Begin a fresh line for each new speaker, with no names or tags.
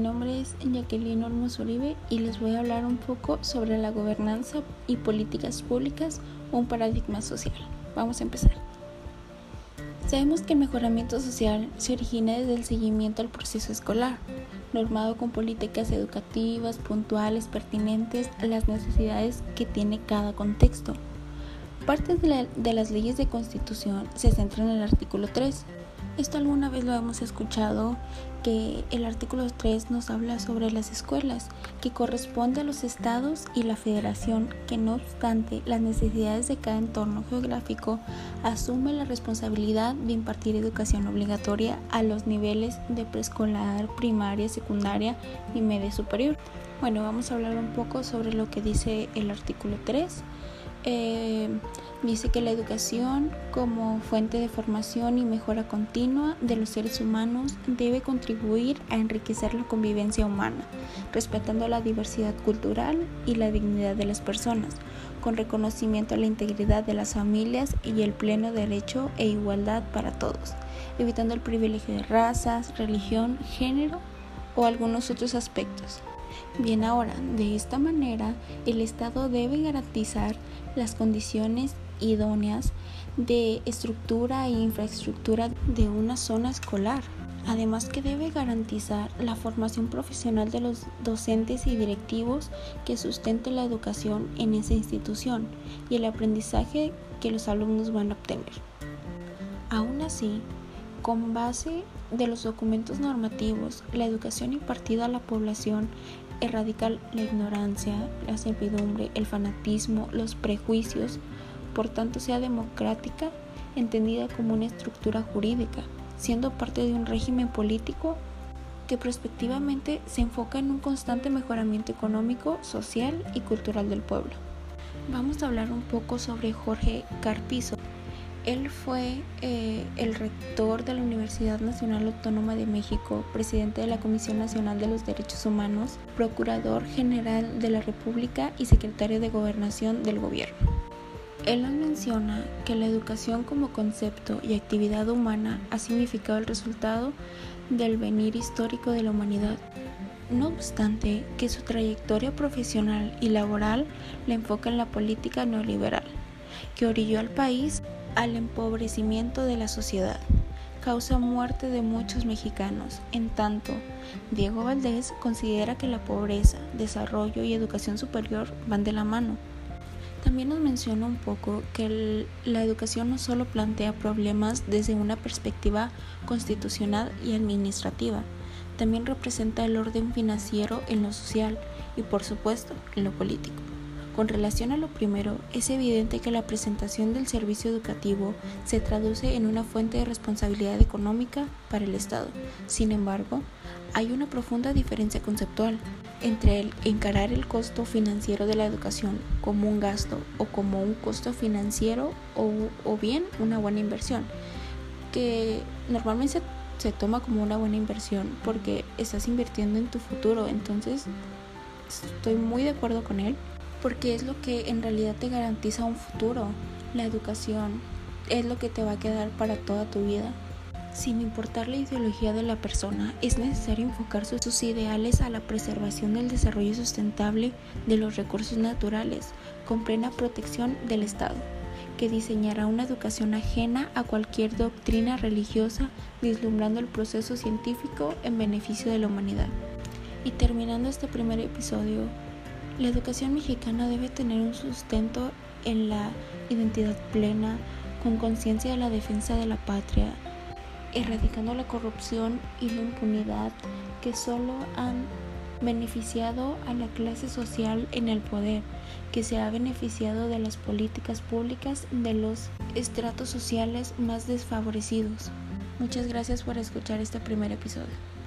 mi nombre es Jacqueline Olmos Uribe y les voy a hablar un poco sobre la gobernanza y políticas públicas, un paradigma social. Vamos a empezar. Sabemos que el mejoramiento social se origina desde el seguimiento al proceso escolar, normado con políticas educativas, puntuales, pertinentes a las necesidades que tiene cada contexto. Parte de, de las leyes de constitución se centran en el artículo 3, esto alguna vez lo hemos escuchado, que el artículo 3 nos habla sobre las escuelas, que corresponde a los estados y la federación, que no obstante las necesidades de cada entorno geográfico, asume la responsabilidad de impartir educación obligatoria a los niveles de preescolar, primaria, secundaria y media superior. Bueno, vamos a hablar un poco sobre lo que dice el artículo 3. Eh, dice que la educación como fuente de formación y mejora continua de los seres humanos debe contribuir a enriquecer la convivencia humana, respetando la diversidad cultural y la dignidad de las personas, con reconocimiento a la integridad de las familias y el pleno derecho e igualdad para todos, evitando el privilegio de razas, religión, género o algunos otros aspectos. Bien ahora, de esta manera, el Estado debe garantizar las condiciones idóneas de estructura e infraestructura de una zona escolar. Además que debe garantizar la formación profesional de los docentes y directivos que sustente la educación en esa institución y el aprendizaje que los alumnos van a obtener. Aún así, con base de los documentos normativos, la educación impartida a la población erradica la ignorancia, la servidumbre, el fanatismo, los prejuicios, por tanto sea democrática, entendida como una estructura jurídica, siendo parte de un régimen político que prospectivamente se enfoca en un constante mejoramiento económico, social y cultural del pueblo. Vamos a hablar un poco sobre Jorge Carpizo. Él fue eh, el rector de la Universidad Nacional Autónoma de México, presidente de la Comisión Nacional de los Derechos Humanos, procurador general de la República y secretario de Gobernación del Gobierno. Él nos menciona que la educación como concepto y actividad humana ha significado el resultado del venir histórico de la humanidad. No obstante, que su trayectoria profesional y laboral la enfoca en la política neoliberal, que orilló al país al empobrecimiento de la sociedad. Causa muerte de muchos mexicanos. En tanto, Diego Valdés considera que la pobreza, desarrollo y educación superior van de la mano. También nos menciona un poco que la educación no solo plantea problemas desde una perspectiva constitucional y administrativa, también representa el orden financiero en lo social y por supuesto en lo político. Con relación a lo primero, es evidente que la presentación del servicio educativo se traduce en una fuente de responsabilidad económica para el Estado. Sin embargo, hay una profunda diferencia conceptual entre el encarar el costo financiero de la educación como un gasto o como un costo financiero o, bien una buena inversión, que normalmente se, toma como una buena inversión porque estás invirtiendo en tu futuro, entonces estoy muy de acuerdo con él porque es lo que en realidad te garantiza un futuro. La educación es lo que te va a quedar para toda tu vida. Sin importar la ideología de la persona, es necesario enfocar sus ideales a la preservación del desarrollo sustentable de los recursos naturales, con plena protección del Estado, que diseñará una educación ajena a cualquier doctrina religiosa, vislumbrando el proceso científico en beneficio de la humanidad. Y terminando este primer episodio, la educación mexicana debe tener un sustento en la identidad plena, con conciencia de la defensa de la patria, erradicando la corrupción y la impunidad que solo han beneficiado a la clase social en el poder, que se ha beneficiado de las políticas públicas de los estratos sociales más desfavorecidos. Muchas gracias por escuchar este primer episodio.